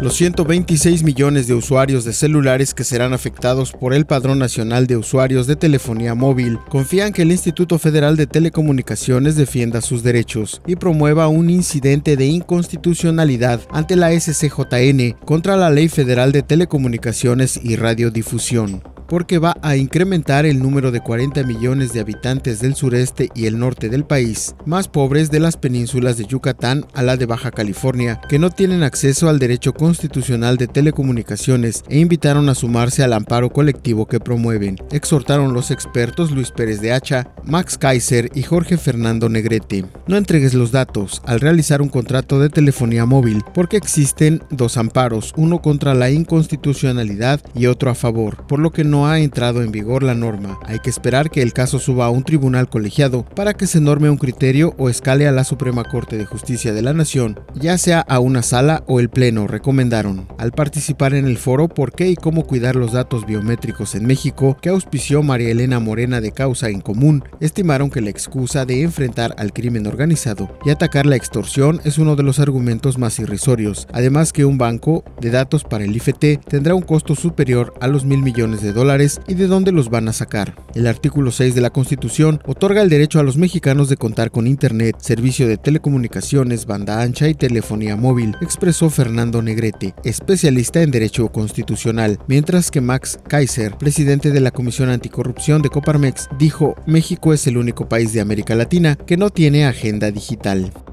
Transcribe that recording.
Los 126 millones de usuarios de celulares que serán afectados por el Padrón Nacional de Usuarios de Telefonía Móvil confían que el Instituto Federal de Telecomunicaciones defienda sus derechos y promueva un incidente de inconstitucionalidad ante la SCJN contra la Ley Federal de Telecomunicaciones y Radiodifusión porque va a incrementar el número de 40 millones de habitantes del sureste y el norte del país, más pobres de las penínsulas de Yucatán a la de Baja California, que no tienen acceso al derecho constitucional de telecomunicaciones e invitaron a sumarse al amparo colectivo que promueven. Exhortaron los expertos Luis Pérez de Hacha, Max Kaiser y Jorge Fernando Negrete. No entregues los datos al realizar un contrato de telefonía móvil, porque existen dos amparos, uno contra la inconstitucionalidad y otro a favor, por lo que no ha entrado en vigor la norma. Hay que esperar que el caso suba a un tribunal colegiado para que se norme un criterio o escale a la Suprema Corte de Justicia de la Nación, ya sea a una sala o el Pleno, recomendaron. Al participar en el foro ¿Por qué y cómo cuidar los datos biométricos en México? que auspició María Elena Morena de Causa en Común, estimaron que la excusa de enfrentar al crimen organizado y atacar la extorsión es uno de los argumentos más irrisorios, además que un banco de datos para el IFT tendrá un costo superior a los mil millones de dólares y de dónde los van a sacar. El artículo 6 de la Constitución otorga el derecho a los mexicanos de contar con Internet, servicio de telecomunicaciones, banda ancha y telefonía móvil, expresó Fernando Negrete, especialista en Derecho Constitucional, mientras que Max Kaiser, presidente de la Comisión Anticorrupción de Coparmex, dijo, México es el único país de América Latina que no tiene digital.